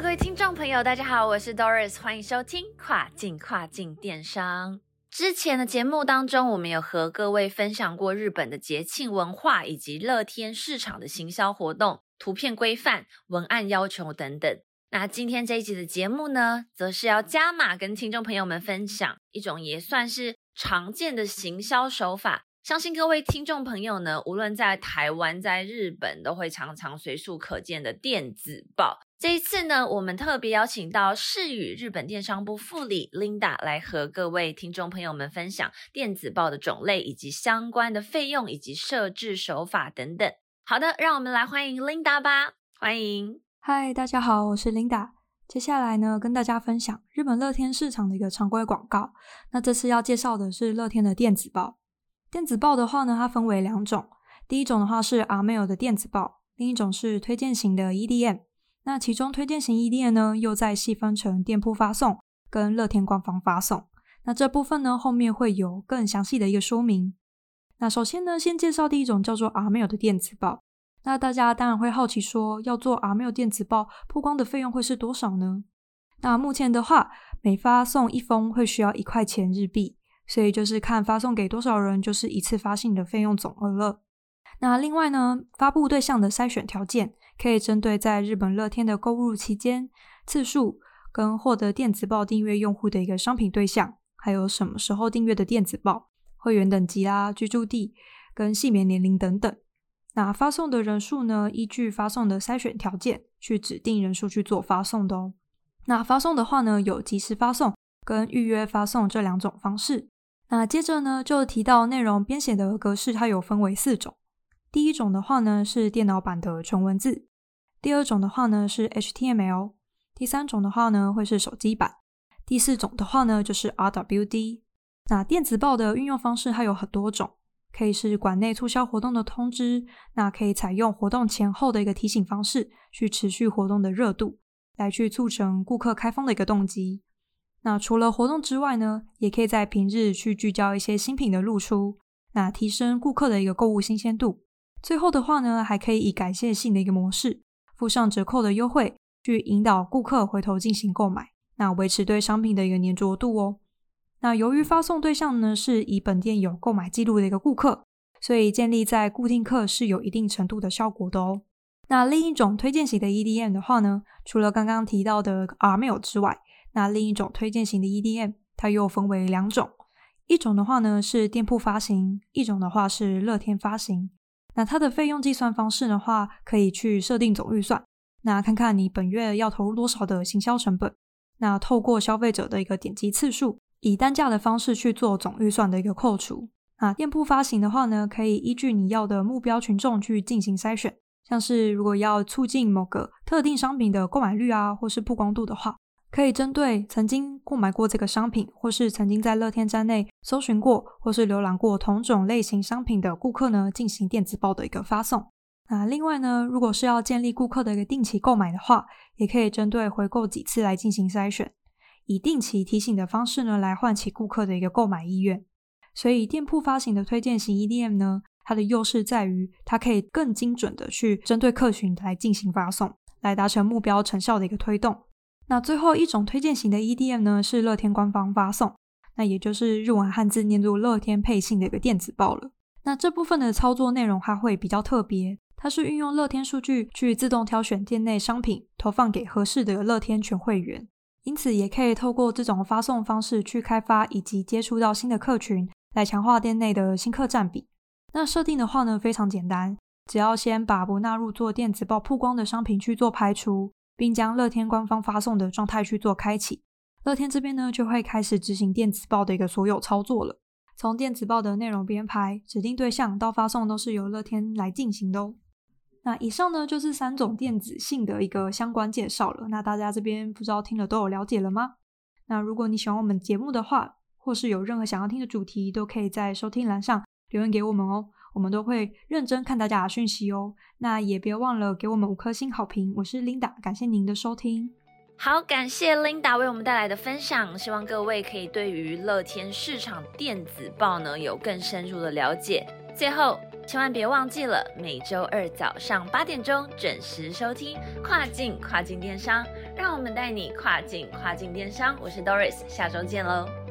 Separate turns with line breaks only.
各位听众朋友，大家好，我是 Doris，欢迎收听跨境跨境电商。之前的节目当中，我们有和各位分享过日本的节庆文化以及乐天市场的行销活动、图片规范、文案要求等等。那今天这一集的节目呢，则是要加码跟听众朋友们分享一种也算是常见的行销手法。相信各位听众朋友呢，无论在台湾、在日本，都会常常随处可见的电子报。这一次呢，我们特别邀请到世宇日本电商部副理 Linda 来和各位听众朋友们分享电子报的种类以及相关的费用以及设置手法等等。好的，让我们来欢迎 Linda 吧，欢迎。
嗨，大家好，我是 Linda。接下来呢，跟大家分享日本乐天市场的一个常规广告。那这次要介绍的是乐天的电子报。电子报的话呢，它分为两种，第一种的话是 Amail 的电子报，另一种是推荐型的 EDM。那其中推荐型 EDM 呢，又再细分成店铺发送跟乐天官方发送。那这部分呢，后面会有更详细的一个说明。那首先呢，先介绍第一种叫做 Amail 的电子报。那大家当然会好奇说，要做 Amail 电子报曝光的费用会是多少呢？那目前的话，每发送一封会需要一块钱日币，所以就是看发送给多少人，就是一次发信的费用总额了。那另外呢，发布对象的筛选条件。可以针对在日本乐天的购入期间、次数跟获得电子报订阅用户的一个商品对象，还有什么时候订阅的电子报、会员等级啦、居住地跟性别年龄等等。那发送的人数呢，依据发送的筛选条件去指定人数去做发送的哦。那发送的话呢，有即时发送跟预约发送这两种方式。那接着呢，就提到内容编写的格式，它有分为四种。第一种的话呢，是电脑版的纯文字。第二种的话呢是 HTML，第三种的话呢会是手机版，第四种的话呢就是 RWD。那电子报的运用方式还有很多种，可以是馆内促销活动的通知，那可以采用活动前后的一个提醒方式，去持续活动的热度，来去促成顾客开封的一个动机。那除了活动之外呢，也可以在平日去聚焦一些新品的露出，那提升顾客的一个购物新鲜度。最后的话呢，还可以以感谢性的一个模式。附上折扣的优惠，去引导顾客回头进行购买，那维持对商品的一个粘着度哦。那由于发送对象呢是以本店有购买记录的一个顾客，所以建立在固定客是有一定程度的效果的哦。那另一种推荐型的 EDM 的话呢，除了刚刚提到的 Rmail 之外，那另一种推荐型的 EDM 它又分为两种，一种的话呢是店铺发行，一种的话是乐天发行。那它的费用计算方式的话，可以去设定总预算，那看看你本月要投入多少的行销成本，那透过消费者的一个点击次数，以单价的方式去做总预算的一个扣除。那店铺发行的话呢，可以依据你要的目标群众去进行筛选，像是如果要促进某个特定商品的购买率啊，或是曝光度的话。可以针对曾经购买过这个商品，或是曾经在乐天站内搜寻过，或是浏览过同种类型商品的顾客呢，进行电子报的一个发送。那另外呢，如果是要建立顾客的一个定期购买的话，也可以针对回购几次来进行筛选，以定期提醒的方式呢，来唤起顾客的一个购买意愿。所以店铺发行的推荐型 EDM 呢，它的优势在于它可以更精准的去针对客群来进行发送，来达成目标成效的一个推动。那最后一种推荐型的 EDM 呢，是乐天官方发送，那也就是日文汉字念作乐天配信的一个电子报了。那这部分的操作内容它会比较特别，它是运用乐天数据去自动挑选店内商品，投放给合适的乐天全会员，因此也可以透过这种发送方式去开发以及接触到新的客群，来强化店内的新客占比。那设定的话呢，非常简单，只要先把不纳入做电子报曝光的商品去做排除。并将乐天官方发送的状态去做开启，乐天这边呢就会开始执行电子报的一个所有操作了。从电子报的内容编排、指定对象到发送，都是由乐天来进行的哦。那以上呢就是三种电子信的一个相关介绍了。那大家这边不知道听了都有了解了吗？那如果你喜欢我们节目的话，或是有任何想要听的主题，都可以在收听栏上留言给我们哦，我们都会认真看大家的讯息哦。那也别忘了给我们五颗星好评。我是 Linda，感谢您的收听。
好，感谢 Linda 为我们带来的分享，希望各位可以对于乐天市场电子报呢有更深入的了解。最后，千万别忘记了每周二早上八点钟准时收听跨境跨境电商，让我们带你跨境跨境电商。我是 Doris，下周见喽。